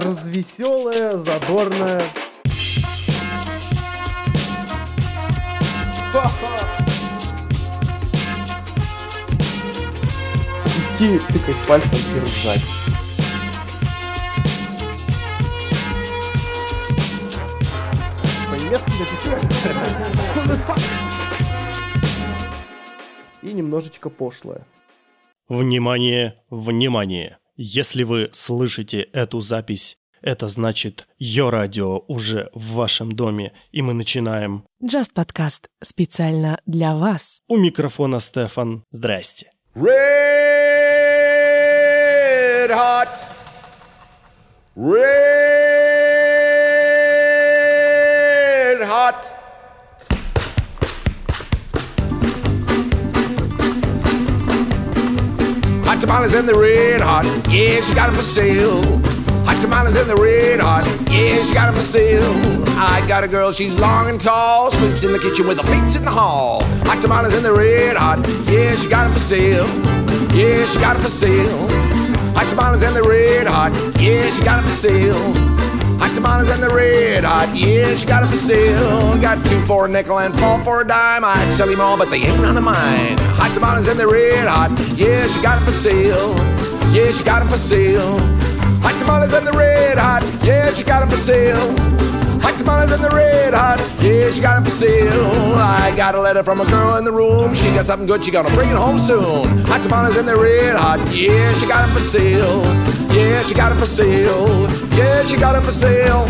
развеселая, задорная. Идти тыкать пальцем и ржать. И немножечко пошлое. Внимание, внимание! Если вы слышите эту запись, это значит, Йо Радио уже в вашем доме, и мы начинаем. Just подкаст специально для вас. У микрофона Стефан. Здрасте. Red hot. Red hot. Hot tamales in the red hot. Yeah, she got them for sale. Hot tamales in the red hot. Yeah, she got them for sale. I got a girl, she's long and tall. Sleeps in the kitchen with her feet in the hall. Hot tamales in the red hot. Yeah, she got them for sale. Yeah, she got them for sale. Hot tamales in the red hot. Yeah, she got them for sale. Hot tamales in the red hot. Yeah, she got them for sale. Got two for a nickel and four for a dime. I'd sell them all, but they ain't none of mine. Hot tamales in the red hot. Yeah, she got them for sale. Yeah, she got them for sale. Hot tamales in the red hot. Yeah, she got them for sale. Tamales in the red hot. Yeah, she got them for sale. I got a letter from a girl in the room. She got something good. She gonna bring it home soon. Hot tamales in the red hot. Yeah, she got them for sale. Yeah, she got them for sale. Yeah, she got them for sale.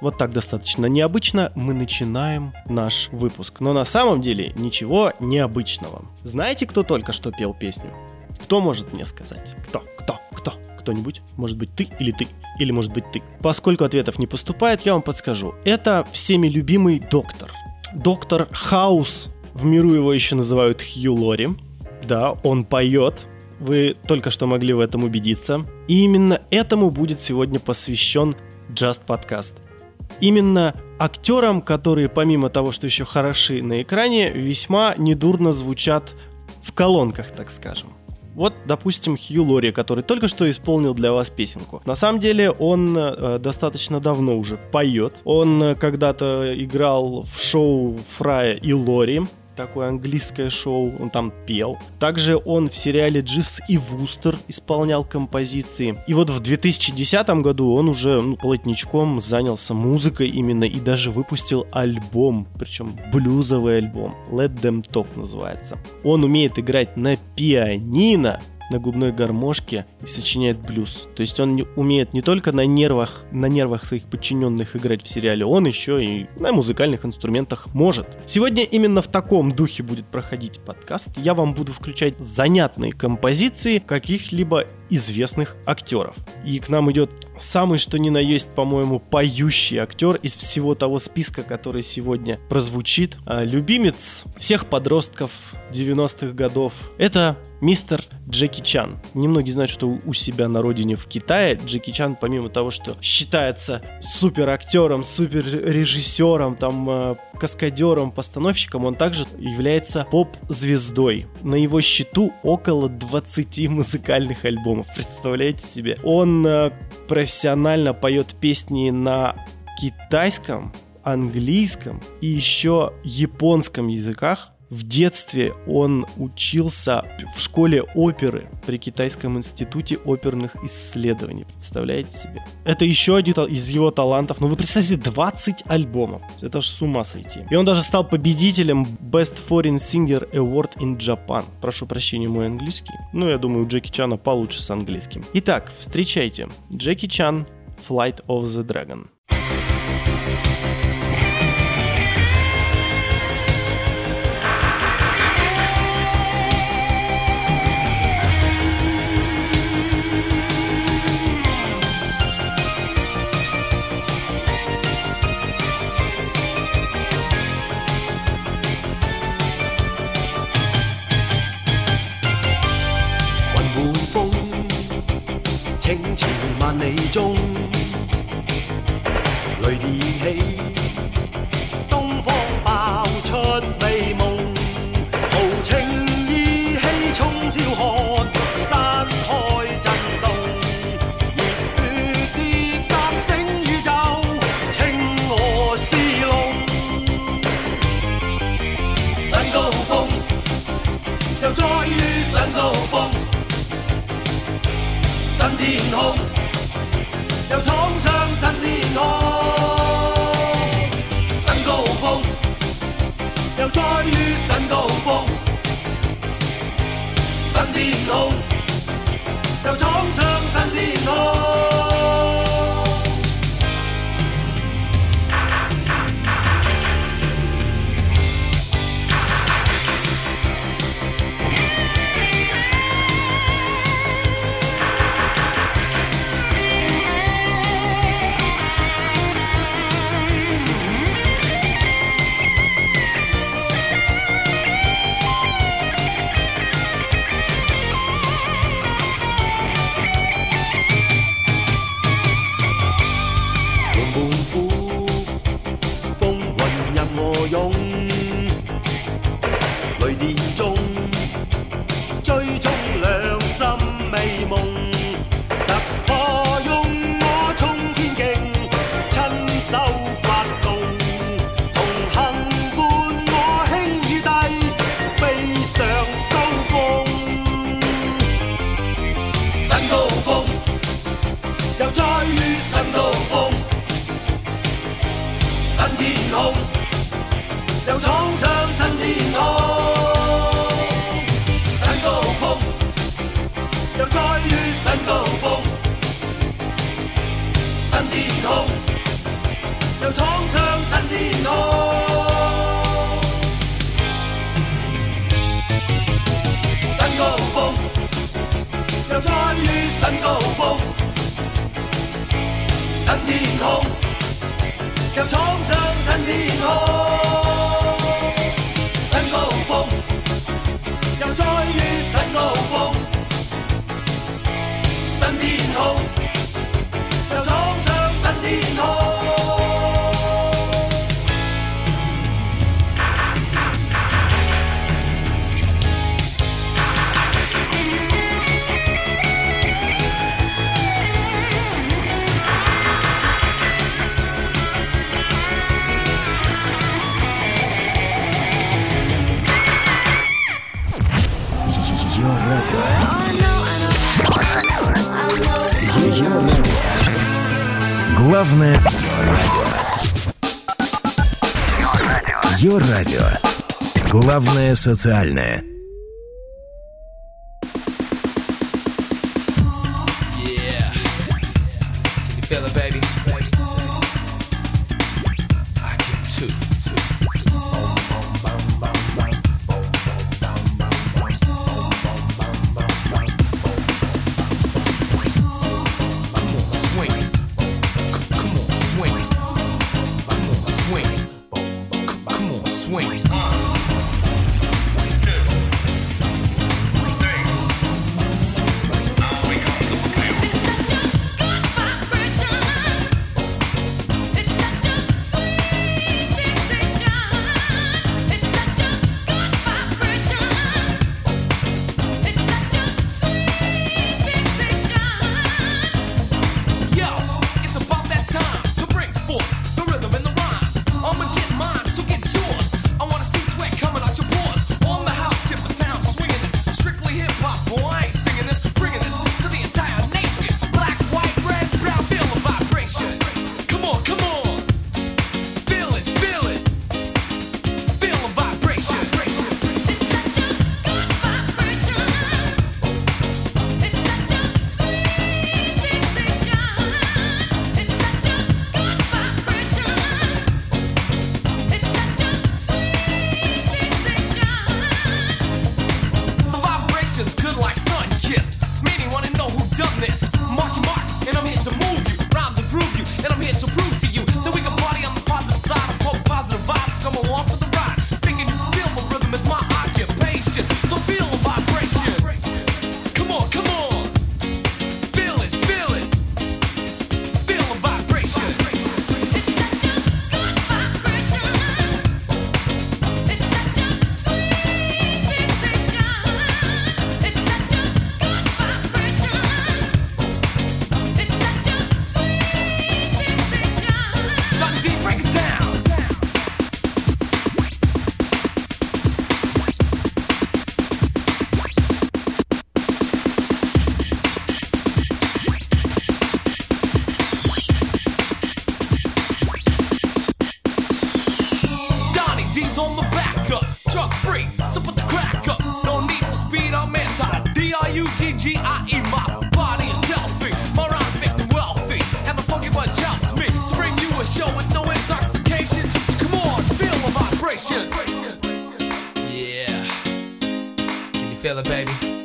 Вот так достаточно необычно мы начинаем наш выпуск. Но на самом деле ничего необычного. Знаете, кто только что пел песню? Кто может мне сказать? Кто? Кто? Кто? Кто-нибудь? Может быть ты или ты? Или может быть ты? Поскольку ответов не поступает, я вам подскажу. Это всеми любимый доктор. Доктор Хаус. В миру его еще называют Хью Лори. Да, он поет. Вы только что могли в этом убедиться. И именно этому будет сегодня посвящен Just Podcast. Именно актерам, которые помимо того, что еще хороши на экране, весьма недурно звучат в колонках, так скажем. Вот, допустим, Хью Лори, который только что исполнил для вас песенку. На самом деле он э, достаточно давно уже поет. Он э, когда-то играл в шоу Фрая и Лори такое английское шоу, он там пел. Также он в сериале «Дживс и Вустер» исполнял композиции. И вот в 2010 году он уже ну, плотничком занялся музыкой именно и даже выпустил альбом, причем блюзовый альбом. Let Them Talk называется. Он умеет играть на пианино, на губной гармошке и сочиняет блюз. То есть он не, умеет не только на нервах, на нервах своих подчиненных играть в сериале, он еще и на музыкальных инструментах может. Сегодня именно в таком духе будет проходить подкаст. Я вам буду включать занятные композиции каких-либо известных актеров. И к нам идет самый что ни на есть, по-моему, поющий актер из всего того списка, который сегодня прозвучит. А, Любимец всех подростков 90-х годов. Это мистер Джеки Чан. Немногие знают, что у себя на родине в Китае Джеки Чан, помимо того, что считается супер актером, супер режиссером, там, э, каскадером, постановщиком, он также является поп-звездой. На его счету около 20 музыкальных альбомов. Представляете себе? Он э, профессионально поет песни на китайском, английском и еще японском языках. В детстве он учился в школе оперы при Китайском институте оперных исследований. Представляете себе? Это еще один из его талантов. Ну вы представьте, 20 альбомов. Это ж с ума сойти. И он даже стал победителем Best Foreign Singer Award in Japan. Прошу прощения, мой английский. Ну, я думаю, у Джеки Чана получше с английским. Итак, встречайте. Джеки Чан, Flight of the Dragon. 中，功夫。Главное радио. Ее радио. Главное социальное. Vibration. Yeah, can you feel it, baby?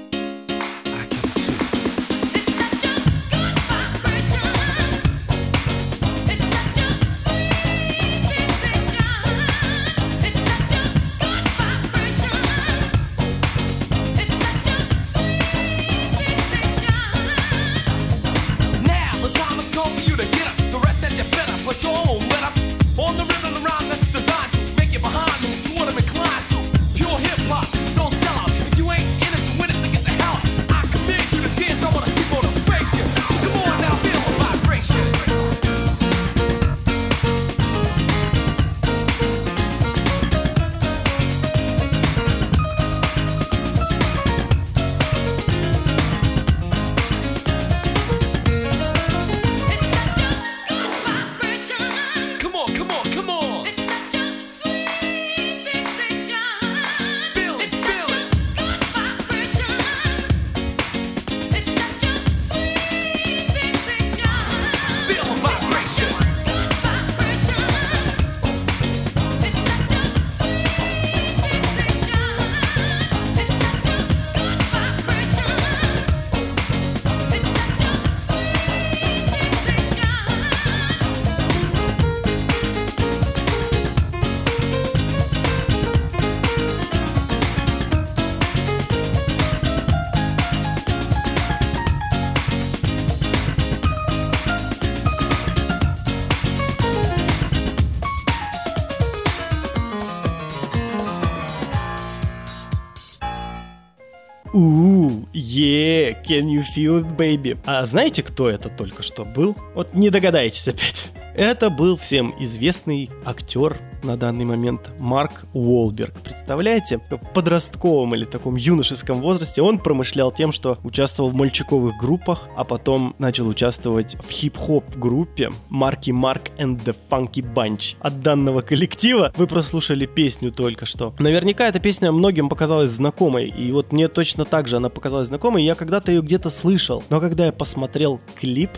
Can you feel it, baby? А знаете, кто это только что был? Вот не догадаетесь опять. Это был всем известный актер на данный момент Марк Уолберг. Представляете, в подростковом или таком юношеском возрасте он промышлял тем, что участвовал в мальчиковых группах, а потом начал участвовать в хип-хоп группе Марки Марк and the Funky Bunch. От данного коллектива вы прослушали песню только что. Наверняка эта песня многим показалась знакомой, и вот мне точно так же она показалась знакомой, я когда-то ее где-то слышал. Но когда я посмотрел клип,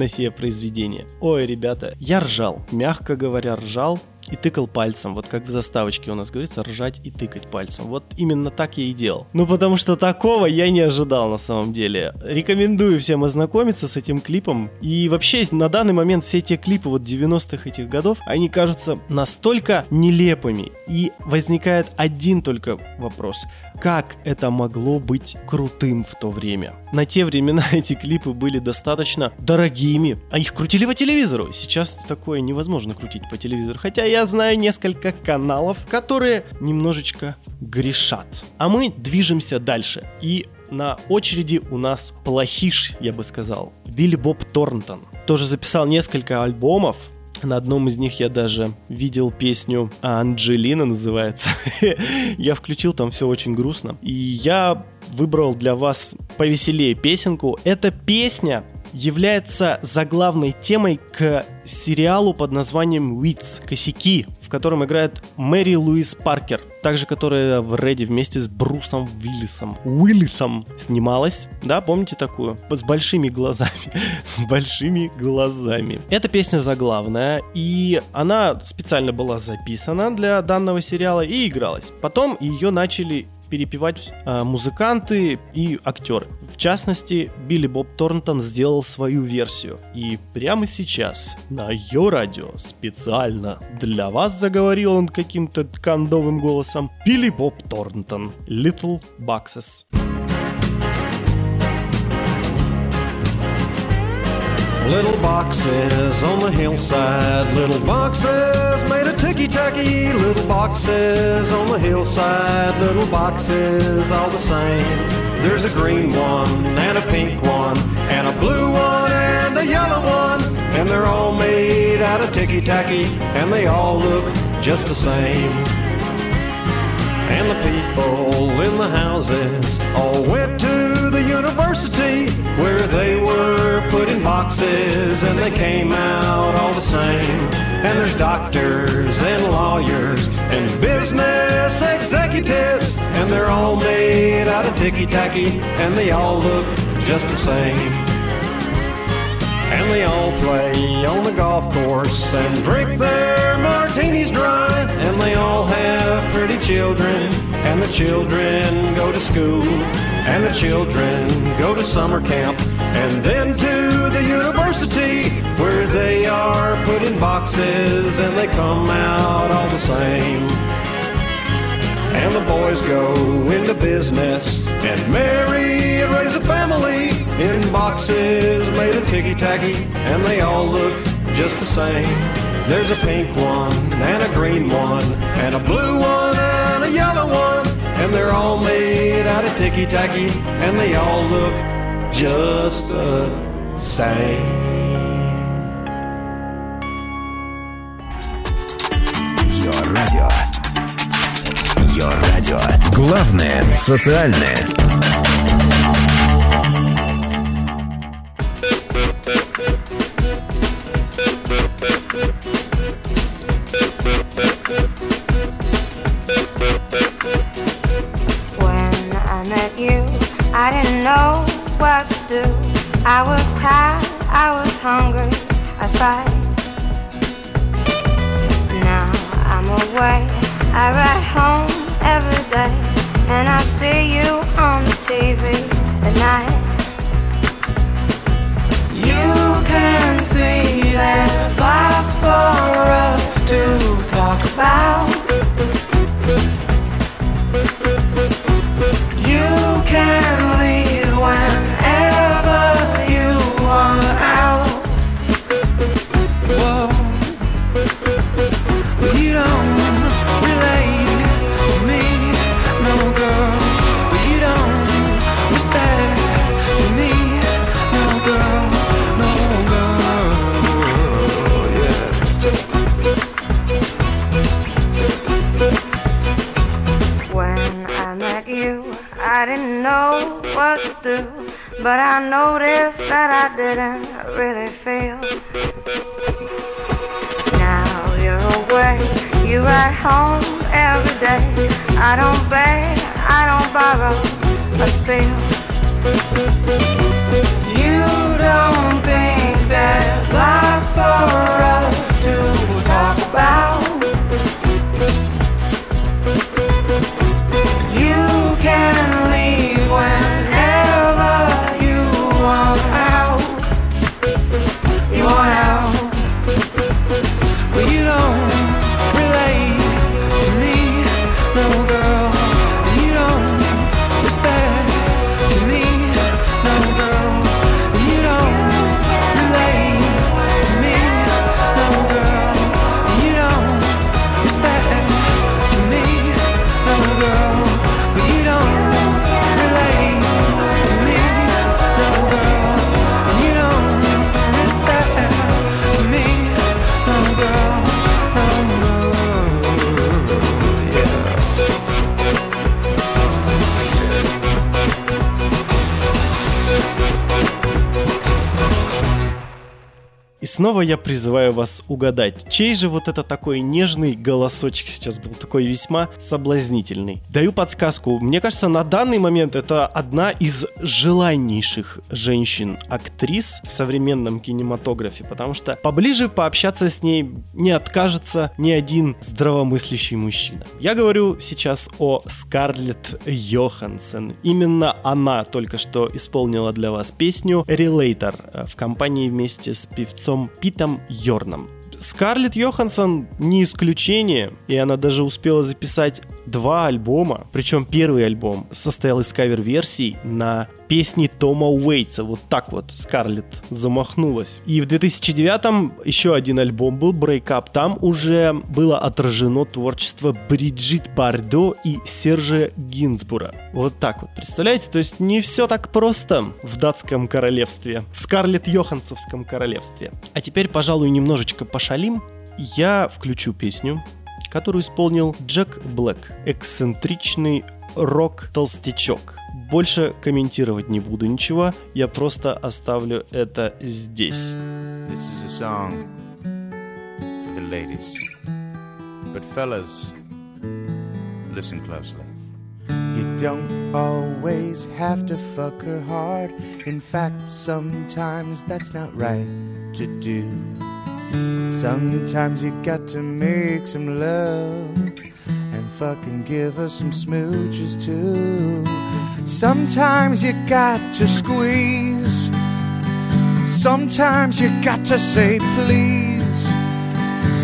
на сие произведение. Ой, ребята, я ржал, мягко говоря, ржал и тыкал пальцем. Вот как в заставочке у нас говорится, ржать и тыкать пальцем. Вот именно так я и делал. Ну, потому что такого я не ожидал на самом деле. Рекомендую всем ознакомиться с этим клипом. И вообще, на данный момент все те клипы вот 90-х этих годов, они кажутся настолько нелепыми. И возникает один только вопрос. Как это могло быть крутым в то время? На те времена эти клипы были достаточно дорогими, а их крутили по телевизору. Сейчас такое невозможно крутить по телевизору. Хотя я знаю несколько каналов, которые немножечко грешат. А мы движемся дальше. И на очереди у нас плохиш, я бы сказал. Билли Боб Торнтон. Тоже записал несколько альбомов, на одном из них я даже видел песню Анджелина называется. я включил, там все очень грустно. И я выбрал для вас повеселее песенку. Эта песня является заглавной темой к сериалу под названием «Уитс. Косяки», котором играет Мэри Луис Паркер, также которая в Реди вместе с Брусом Уиллисом. Уиллисом снималась, да, помните такую? С большими глазами. с большими глазами. Эта песня заглавная, и она специально была записана для данного сериала и игралась. Потом ее начали перепевать э, музыканты и актеры. В частности, Билли Боб Торнтон сделал свою версию. И прямо сейчас на ее радио специально для вас заговорил он каким-то кондовым голосом Билли Боб Торнтон. Little Boxes. Little boxes on the hillside, little boxes made of ticky tacky, little boxes on the hillside, little boxes all the same. There's a green one and a pink one, and a blue one and a yellow one, and they're all made out of ticky tacky, and they all look just the same. And the people in the houses all went to university where they were put in boxes and they came out all the same. And there's doctors and lawyers and business executives, and they're all made out of ticky tacky, and they all look just the same. And they all play on the golf course and drink their martinis dry. And they all have pretty children, and the children go to school. And the children go to summer camp, and then to the university where they are put in boxes and they come out all the same. And the boys go into business and marry and raise a family in boxes made of ticky tacky, and they all look just the same. There's a pink one and a green one and a blue one and a yellow one, and they're all made out of ticky tacky, and they all look just the same. Йо радио. Йо радио. Главное социальное. Know what to do. I was tired, I was hungry, I fight. Now I'm away, I ride home every day, and I see you on the TV at night. You can see that lots for us to talk about. But I noticed that I didn't really feel. Now you're away, you ride home every day. I don't beg, I don't borrow, but still. You don't think there's lots for us to talk about. Снова я призываю вас угадать, чей же вот это такой нежный голосочек сейчас был, такой весьма соблазнительный. Даю подсказку. Мне кажется, на данный момент это одна из желаннейших женщин-актрис в современном кинематографе, потому что поближе пообщаться с ней не откажется ни один здравомыслящий мужчина. Я говорю сейчас о Скарлетт Йоханссон. Именно она только что исполнила для вас песню э, в компании вместе с певцом Питом Йорном. Скарлетт Йоханссон не исключение, и она даже успела записать два альбома. Причем первый альбом состоял из кавер-версий на песни Тома Уэйтса. Вот так вот Скарлетт замахнулась. И в 2009-м еще один альбом был, Break Up. Там уже было отражено творчество Бриджит Бардо и Сержа Гинзбура. Вот так вот, представляете? То есть не все так просто в датском королевстве, в Скарлетт Йохансовском королевстве. А теперь, пожалуй, немножечко пошалим. Я включу песню, которую исполнил Джек Блэк, эксцентричный рок-толстячок. Больше комментировать не буду ничего, я просто оставлю это здесь. This is a song for the ladies. But fellas, listen closely. You don't always have to fuck her hard. In fact, sometimes that's not right to do. Sometimes you got to make some love and fucking give her some smooches too. Sometimes you got to squeeze. Sometimes you got to say please.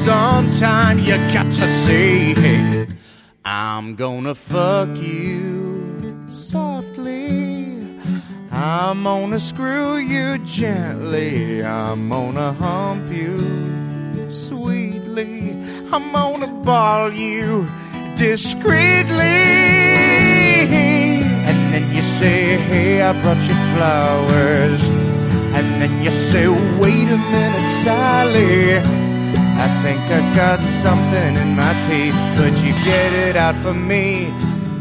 Sometimes you got to say, hey, I'm gonna fuck you softly. I'm gonna screw you gently. I'm gonna hump you sweetly. I'm gonna ball you discreetly. And then you say, Hey, I brought you flowers. And then you say, Wait a minute, Sally. I think I got something in my teeth. Could you get it out for me?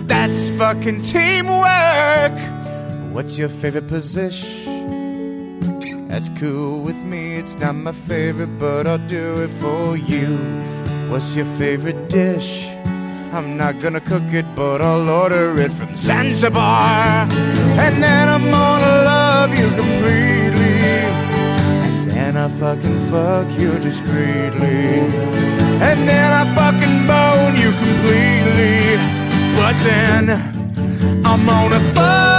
That's fucking teamwork. What's your favorite position? That's cool with me. It's not my favorite, but I'll do it for you. What's your favorite dish? I'm not gonna cook it, but I'll order it from Zanzibar. And then I'm gonna love you completely. And then I fucking fuck you discreetly. And then I fucking bone you completely. But then I'm gonna fuck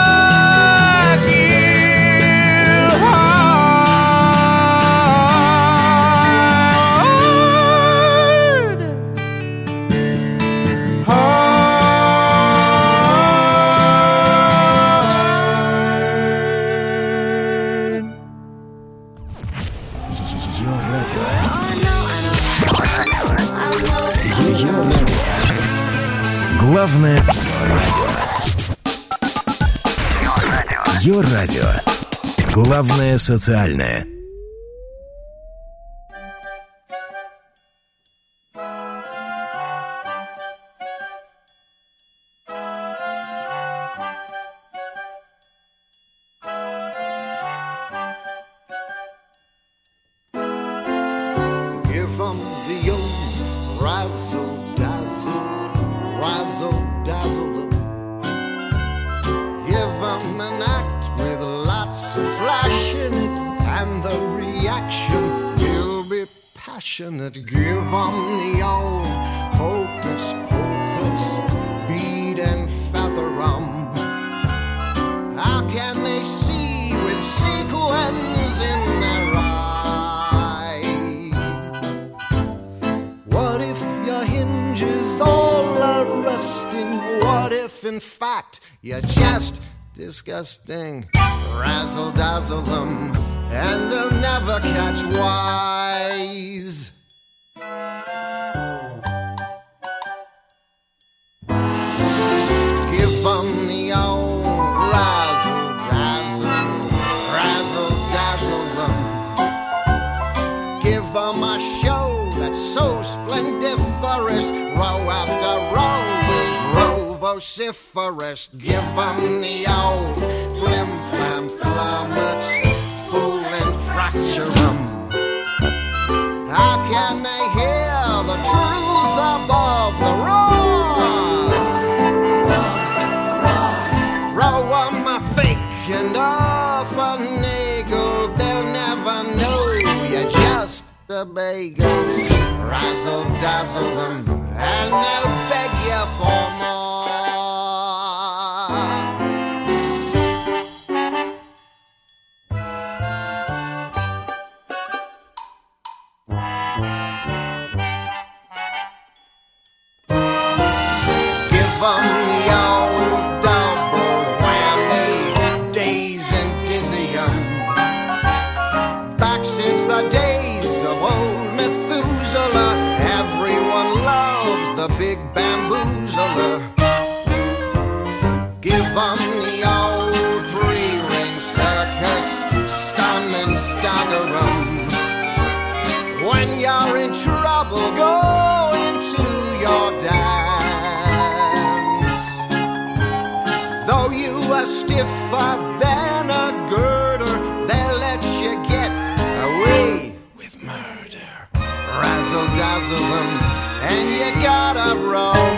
Главное радио. Ее радио. Главное социальное. Passionate. Give 'em the old hocus pocus, bead and feather 'em. How can they see with sequins in their eyes? What if your hinges all are rusting? What if, in fact, you're just disgusting? Razzle dazzle them, and they'll never catch wise. Give them the old razzle vociferous. Give them the old flim flam flummox, fool and fracture 'em. How can they hear the truth above the roar? Throw 'em a fake and off a nagel. They'll never know you're just a bagel. Razzle dazzle them, and they'll beg you for more. Stiffer than a girder. They'll let you get away with murder. Razzle dazzle them, and you gotta a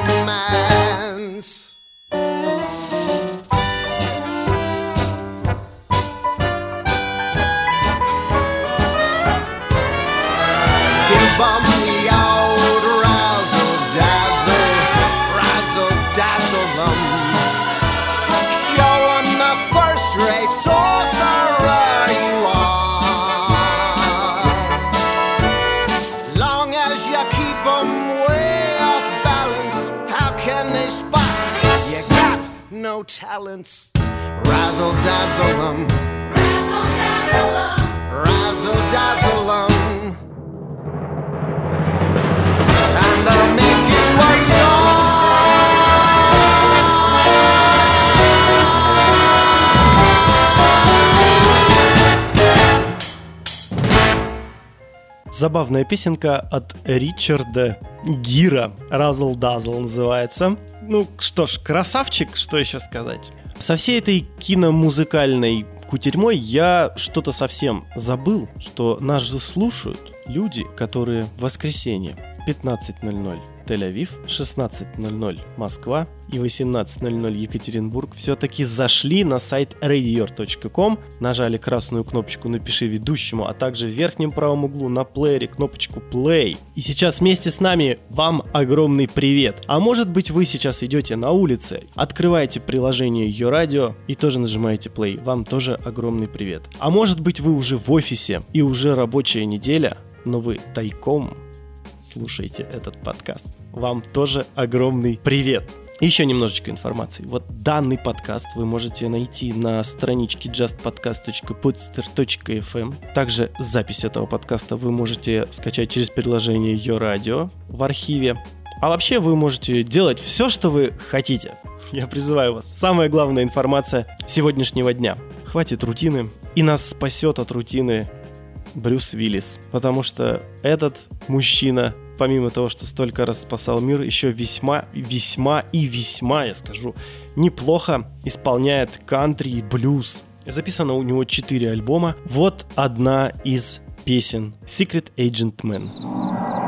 talents. Razzle dazzle em. Razzle dazzle em. Razzle dazzle em. Забавная песенка от Ричарда Гира. Razzle Dazzle называется. Ну что ж, красавчик, что еще сказать. Со всей этой киномузыкальной кутерьмой я что-то совсем забыл, что нас же слушают люди, которые в воскресенье в 15.00 Тель-Авив, 16.00 Москва и 18.00 Екатеринбург все-таки зашли на сайт radior.com, нажали красную кнопочку «Напиши ведущему», а также в верхнем правом углу на плеере кнопочку «Play». И сейчас вместе с нами вам огромный привет. А может быть вы сейчас идете на улице, открываете приложение Ее Радио и тоже нажимаете Play. Вам тоже огромный привет. А может быть вы уже в офисе и уже рабочая неделя, но вы тайком слушаете этот подкаст. Вам тоже огромный привет. Еще немножечко информации. Вот данный подкаст вы можете найти на страничке justpodcast.podster.fm. Также запись этого подкаста вы можете скачать через приложение Ее Радио в архиве. А вообще вы можете делать все, что вы хотите. Я призываю вас. Самая главная информация сегодняшнего дня. Хватит рутины. И нас спасет от рутины Брюс Виллис. Потому что этот мужчина, помимо того, что столько раз спасал мир, еще весьма, весьма и весьма, я скажу, неплохо исполняет кантри и блюз. Записано у него 4 альбома. Вот одна из песен Secret Agent Man.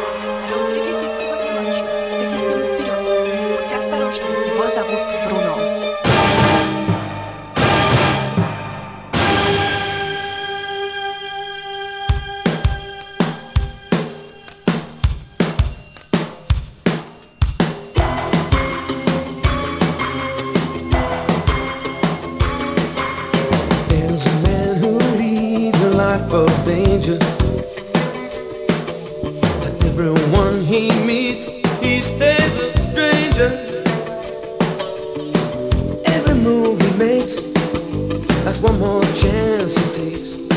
To everyone he meets, he stays a stranger. Every move he makes, that's one more chance he takes.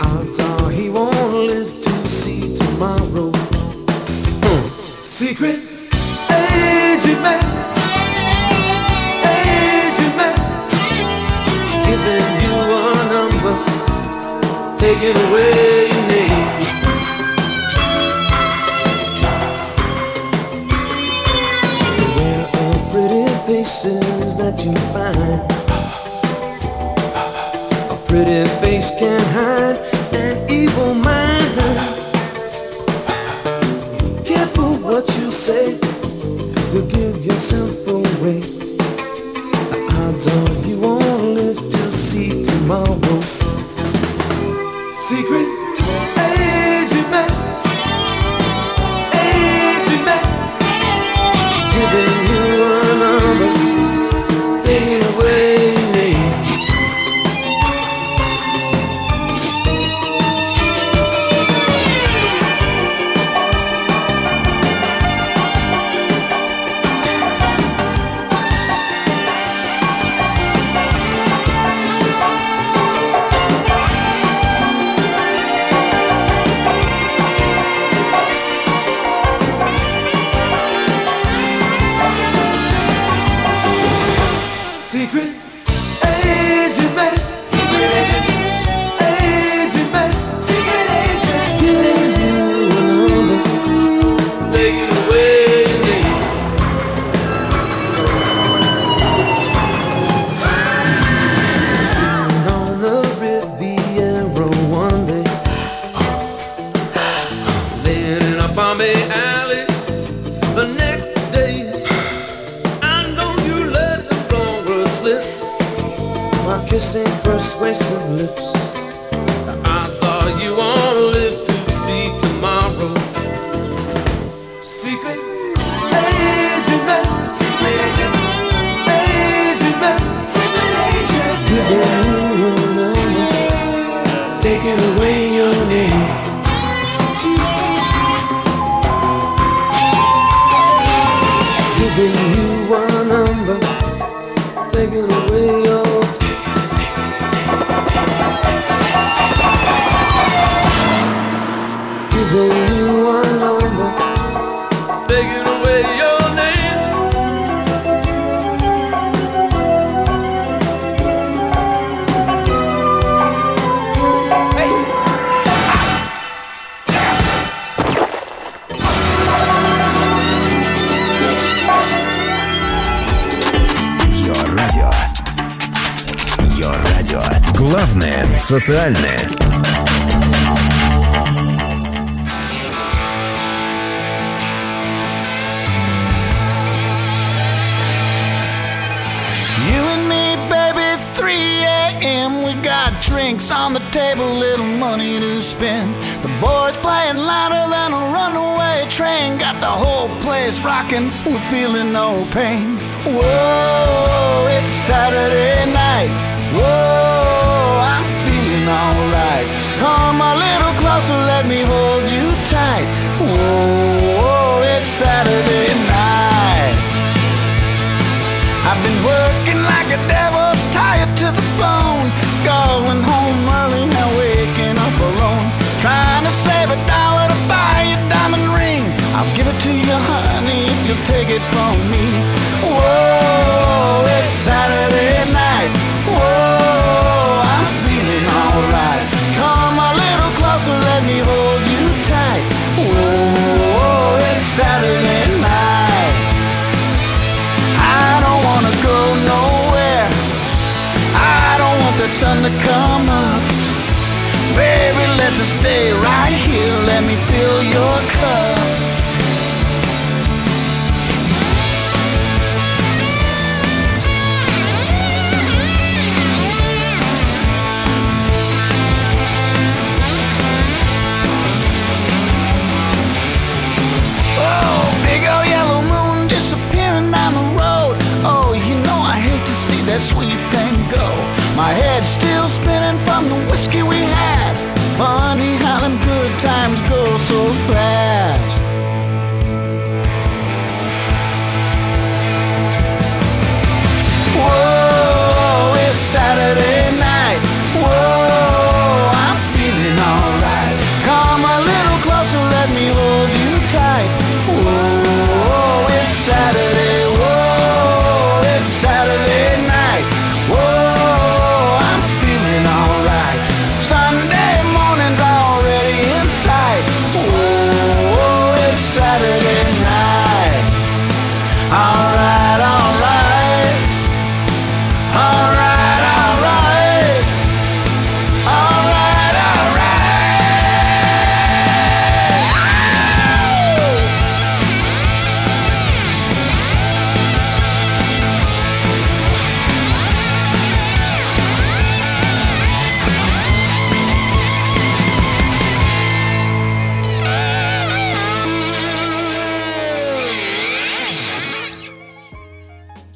Odds are he won't live to see tomorrow. Hmm. Secret agent man, taking away your name. Beware of pretty faces that you find. A pretty face can hide Главное социальное. You and me, baby, 3 a.m. We got drinks on the table, little money to spend. The boys playing louder than a runaway train. Got the whole place rocking, we're feeling no pain. Whoa, it's Saturday night. Whoa, I'm feeling alright. Come a little closer, let me hold you tight. Whoa, it's Saturday night. I've been working like a devil, tired to the bone. Going home early, now waking up alone. Trying to save a dollar to buy a diamond ring. I'll give it to you, honey, if you'll take it from me. Whoa, it's Saturday night. To come up. Baby, let's just stay right here. Let me fill your cup.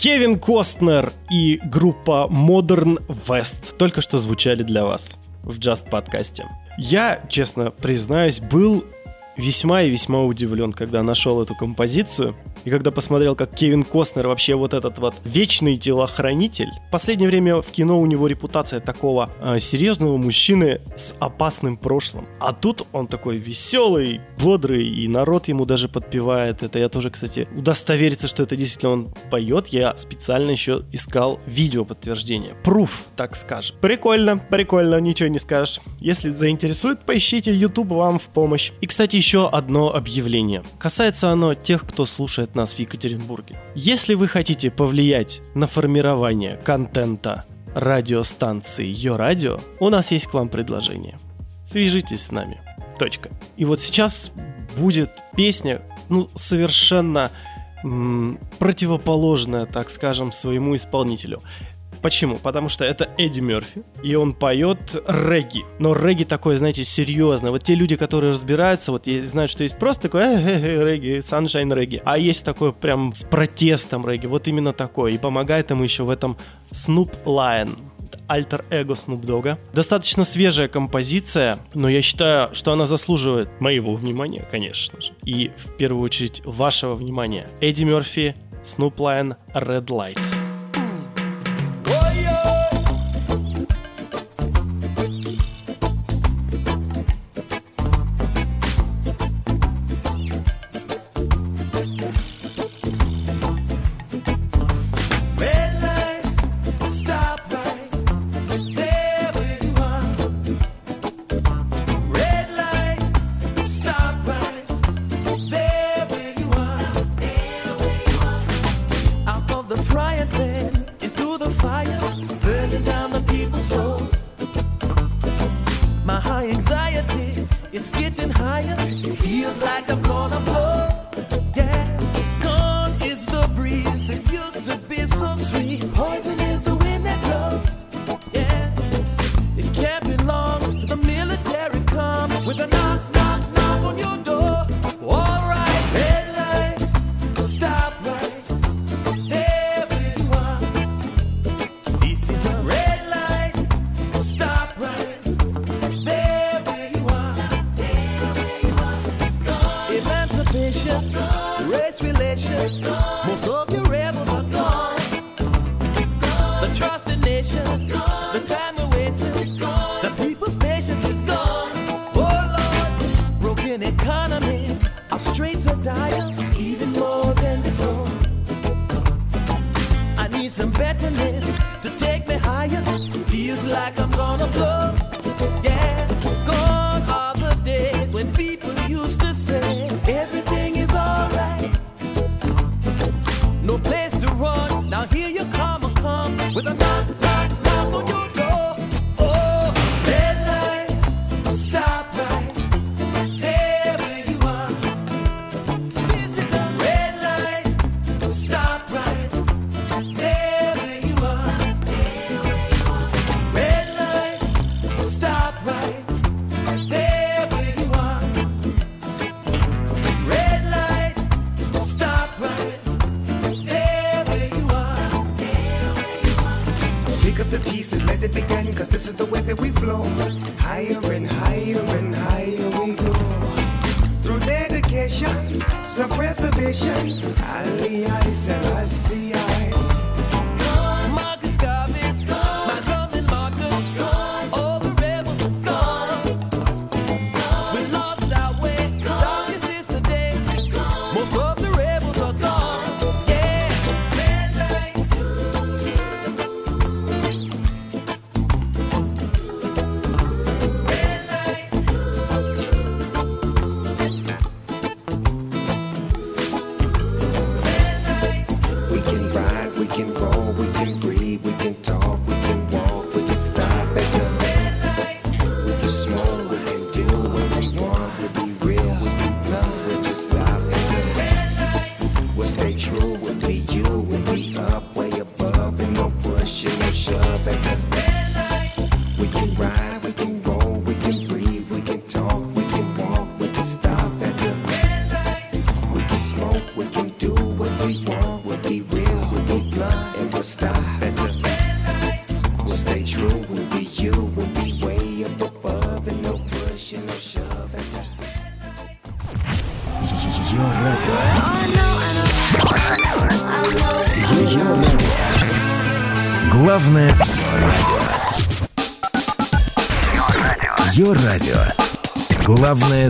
Кевин Костнер и группа Modern West только что звучали для вас в Just подкасте. Я, честно признаюсь, был весьма и весьма удивлен, когда нашел эту композицию. И когда посмотрел, как Кевин Костнер вообще вот этот вот вечный телохранитель. В последнее время в кино у него репутация такого э, серьезного мужчины с опасным прошлым. А тут он такой веселый, бодрый, и народ ему даже подпевает. Это я тоже, кстати, удостовериться, что это действительно он поет. Я специально еще искал видео подтверждение. Пруф, так скажем. Прикольно, прикольно, ничего не скажешь. Если заинтересует, поищите, YouTube вам в помощь. И, кстати, еще одно объявление. Касается оно тех, кто слушает нас в Екатеринбурге. Если вы хотите повлиять на формирование контента радиостанции Йо Радио, у нас есть к вам предложение. Свяжитесь с нами. Точка. И вот сейчас будет песня, ну, совершенно м, противоположная, так скажем, своему исполнителю. Почему? Потому что это Эдди Мерфи, и он поет регги. Но регги такое, знаете, серьезное. Вот те люди, которые разбираются, вот знают, что есть просто такое э -э -э, регги, саншайн регги. А есть такое прям с протестом регги. Вот именно такое. И помогает ему еще в этом Snoop Lion альтер-эго Snoop Dogg. Достаточно свежая композиция, но я считаю, что она заслуживает моего внимания, конечно же. И в первую очередь вашего внимания. Эдди Мерфи, Snoop Lion, Red Light. even more than before. I need some betterness to take me higher. Feels like I'm gonna blow.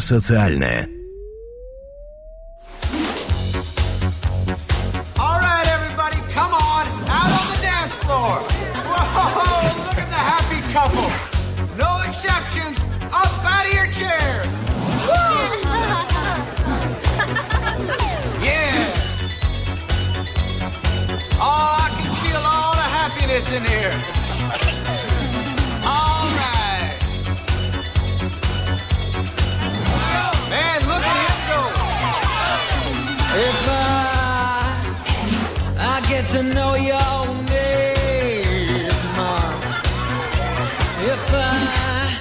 социальное. to know your name. If I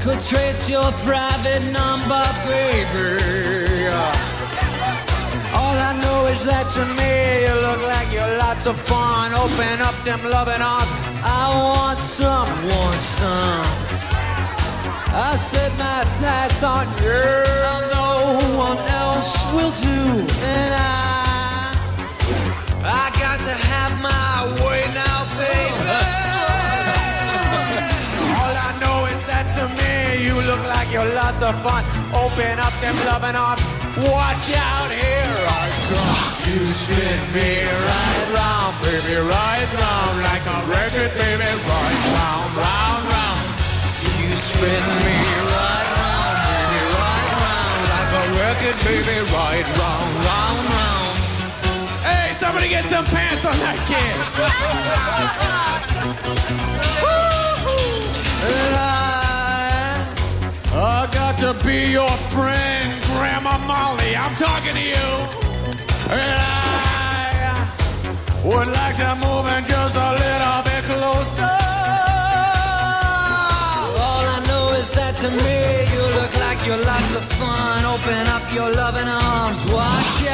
could trace your private number, baby, all I know is that to me you look like you're lots of fun. Open up them loving arms. I want someone, some. I set my sights on you. No one else will do, and I. my way now, baby. All I know is that to me you look like you're lots of fun. Open up them loving arms. Watch out, here I come. You spin me right round, baby, right round like a record, baby, right round, round, round. You spin me right round, baby, right round like a record, baby, right round, round, round. Hey, somebody get some pants on that kid. I, I got to be your friend, Grandma Molly. I'm talking to you. And I would like to move in just a little bit closer. All I know is that to me you look like you're lots of fun. Open up your loving arms. Watch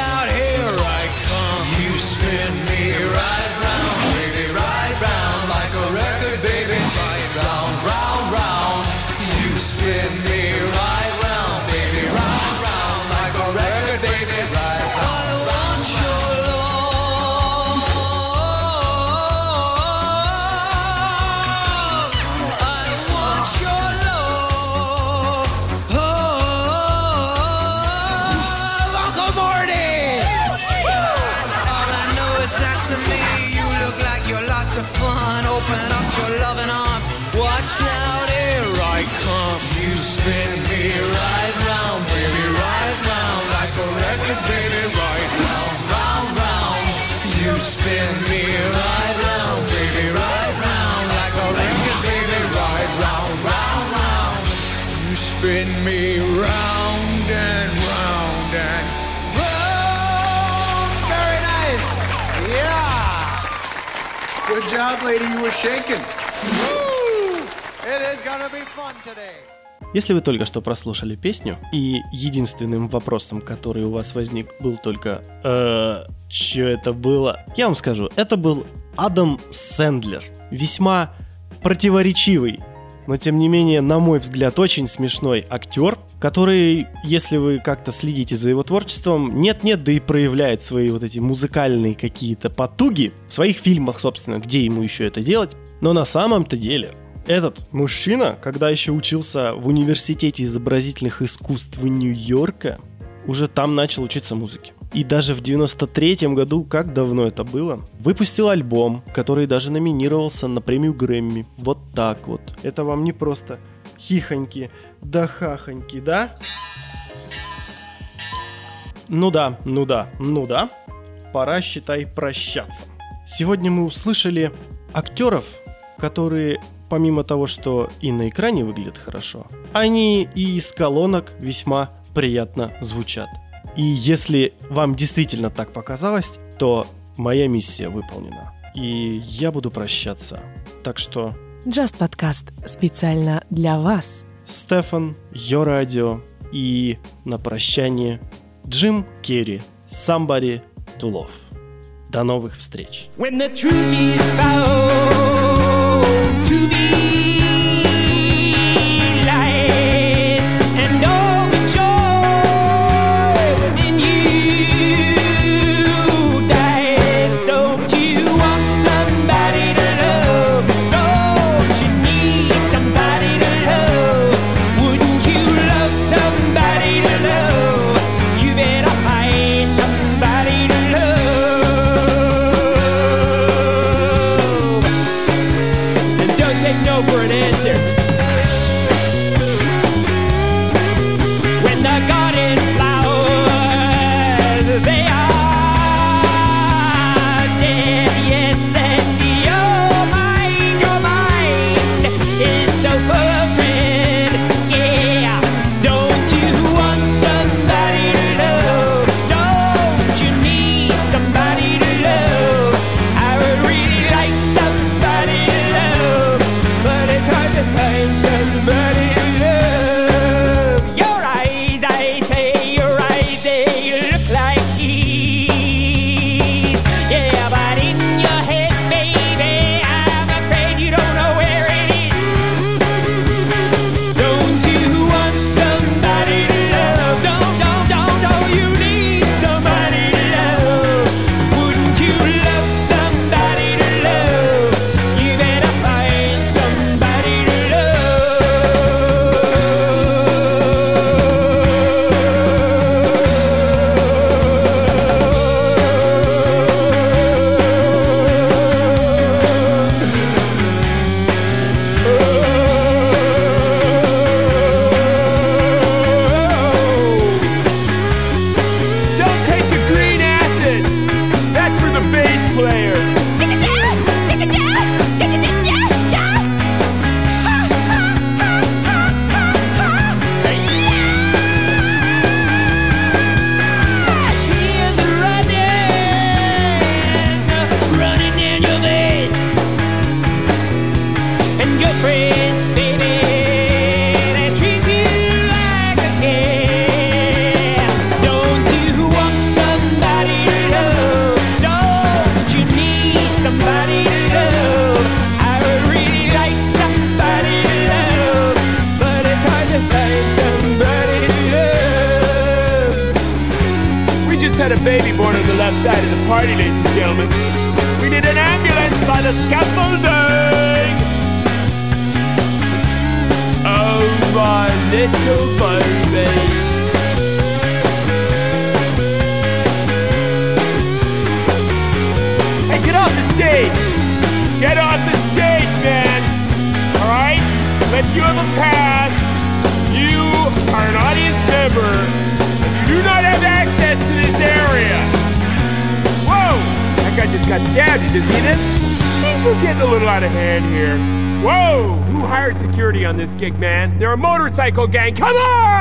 Если вы только что прослушали песню, и единственным вопросом, который у вас возник, был только э, что это было, я вам скажу, это был Адам Сэндлер. Весьма противоречивый, но тем не менее, на мой взгляд, очень смешной актер, который, если вы как-то следите за его творчеством, нет-нет, да и проявляет свои вот эти музыкальные какие-то потуги в своих фильмах, собственно, где ему еще это делать. Но на самом-то деле этот мужчина, когда еще учился в университете изобразительных искусств Нью-Йорка, уже там начал учиться музыке. И даже в 93-м году, как давно это было, выпустил альбом, который даже номинировался на премию Грэмми. Вот так вот. Это вам не просто хихоньки да хахоньки, да? Ну да, ну да, ну да. Пора, считай, прощаться. Сегодня мы услышали актеров, которые помимо того, что и на экране выглядят хорошо, они и из колонок весьма приятно звучат. И если вам действительно так показалось, то моя миссия выполнена. И я буду прощаться. Так что... Just подкаст специально для вас. Стефан, Йо Радио и на прощание Джим Керри, Somebody to Love. До новых встреч. When the truth is found to be bass player. psychic, man. They're a motorcycle gang. Come on!